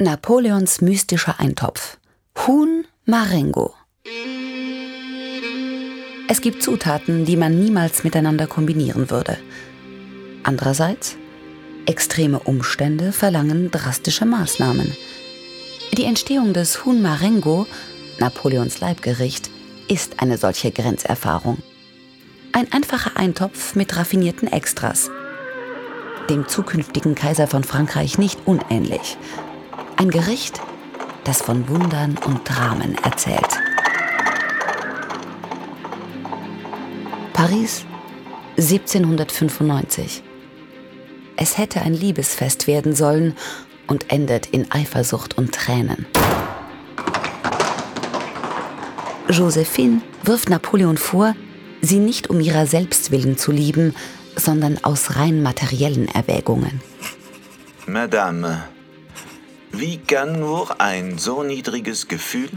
Napoleons mystischer Eintopf. Huhn Marengo. Es gibt Zutaten, die man niemals miteinander kombinieren würde. Andererseits, extreme Umstände verlangen drastische Maßnahmen. Die Entstehung des Huhn Marengo, Napoleons Leibgericht, ist eine solche Grenzerfahrung. Ein einfacher Eintopf mit raffinierten Extras. Dem zukünftigen Kaiser von Frankreich nicht unähnlich. Ein Gericht, das von Wundern und Dramen erzählt. Paris, 1795. Es hätte ein Liebesfest werden sollen und endet in Eifersucht und Tränen. Josephine wirft Napoleon vor, sie nicht um ihrer selbst willen zu lieben, sondern aus rein materiellen Erwägungen. Madame, wie kann nur ein so niedriges Gefühl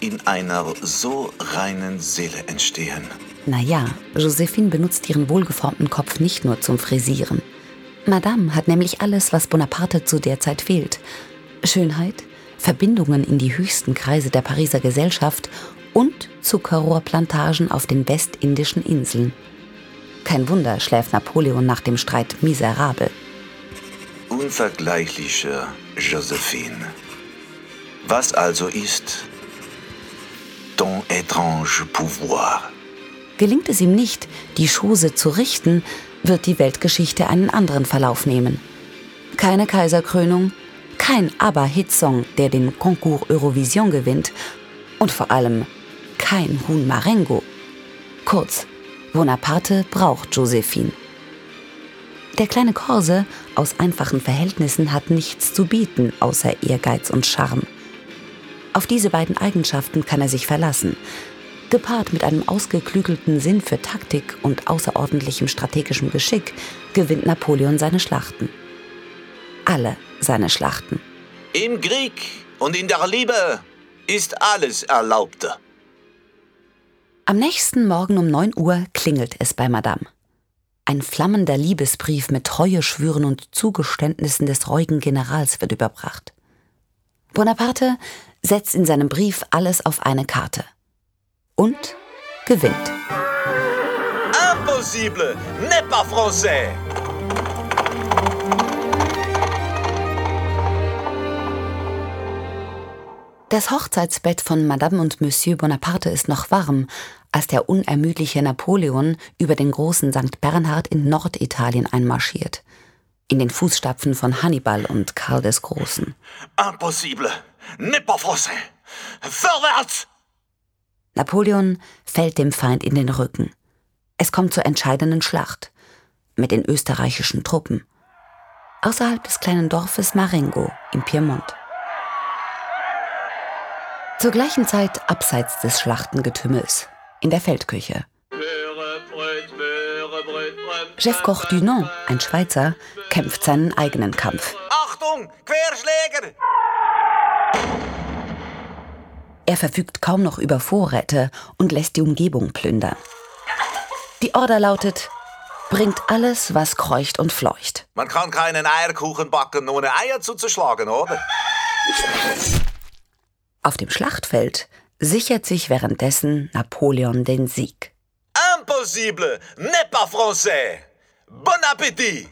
in einer so reinen Seele entstehen? Naja, Josephine benutzt ihren wohlgeformten Kopf nicht nur zum Frisieren. Madame hat nämlich alles, was Bonaparte zu der Zeit fehlt. Schönheit, Verbindungen in die höchsten Kreise der Pariser Gesellschaft und Zuckerrohrplantagen auf den westindischen Inseln. Kein Wunder schläft Napoleon nach dem Streit miserabel. Unvergleichliche Josephine. Was also ist ton étrange pouvoir? Gelingt es ihm nicht, die Chose zu richten, wird die Weltgeschichte einen anderen Verlauf nehmen. Keine Kaiserkrönung, kein ABBA-Hitsong, der den Concours Eurovision gewinnt und vor allem kein Huhn Marengo. Kurz, Bonaparte braucht Josephine. Der kleine Korse aus einfachen Verhältnissen hat nichts zu bieten außer Ehrgeiz und Charme. Auf diese beiden Eigenschaften kann er sich verlassen, Gepaart mit einem ausgeklügelten Sinn für Taktik und außerordentlichem strategischem Geschick gewinnt Napoleon seine Schlachten. Alle seine Schlachten. Im Krieg und in der Liebe ist alles erlaubt. Am nächsten Morgen um 9 Uhr klingelt es bei Madame. Ein flammender Liebesbrief mit Treueschwüren und Zugeständnissen des reuigen Generals wird überbracht. Bonaparte setzt in seinem Brief alles auf eine Karte und gewinnt. Impossible, n'est pas français. Das Hochzeitsbett von Madame und Monsieur Bonaparte ist noch warm, als der unermüdliche Napoleon über den großen St. Bernhard in Norditalien einmarschiert. In den Fußstapfen von Hannibal und Karl des Großen. Impossible, n'est pas français. Vorwärts! Napoleon fällt dem Feind in den Rücken. Es kommt zur entscheidenden Schlacht mit den österreichischen Truppen außerhalb des kleinen Dorfes Marengo im Piemont. Zur gleichen Zeit abseits des Schlachtengetümmels in der Feldküche. Chefkoch Dunant, ein Schweizer, kämpft seinen eigenen Kampf. Achtung, Querschläger! Er verfügt kaum noch über Vorräte und lässt die Umgebung plündern. Die Order lautet, bringt alles, was kreucht und fleucht. Man kann keinen Eierkuchen backen, ohne Eier zuzuschlagen, oder? Auf dem Schlachtfeld sichert sich währenddessen Napoleon den Sieg. Impossible, n'est pas français. Bon appétit!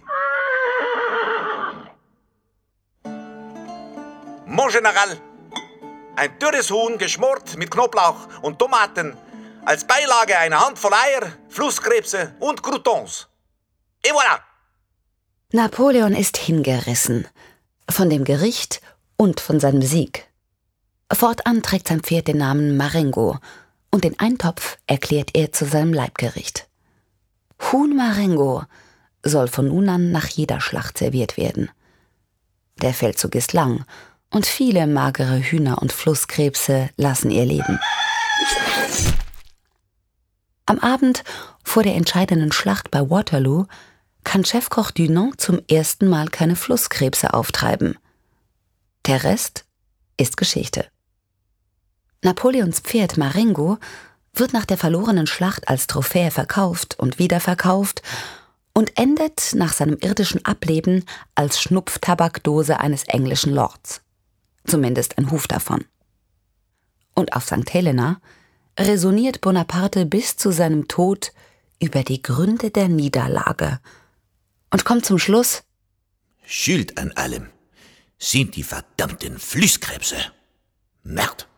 Mon General, ein dürres Huhn geschmort mit Knoblauch und Tomaten. Als Beilage eine Handvoll Eier, Flusskrebse und Croutons. Et voilà! Napoleon ist hingerissen. Von dem Gericht und von seinem Sieg. Fortan trägt sein Pferd den Namen Marengo und den Eintopf erklärt er zu seinem Leibgericht. Huhn Marengo soll von nun an nach jeder Schlacht serviert werden. Der Feldzug ist lang und viele magere Hühner und Flusskrebse lassen ihr Leben. Am Abend vor der entscheidenden Schlacht bei Waterloo kann Chefkoch Dunant zum ersten Mal keine Flusskrebse auftreiben. Der Rest ist Geschichte. Napoleons Pferd Marengo wird nach der verlorenen Schlacht als Trophäe verkauft und wiederverkauft und endet nach seinem irdischen Ableben als Schnupftabakdose eines englischen Lords. zumindest ein Huf davon. Und auf St. Helena resoniert Bonaparte bis zu seinem Tod über die Gründe der Niederlage und kommt zum Schluss Schuld an allem sind die verdammten Flusskrebse. Merd.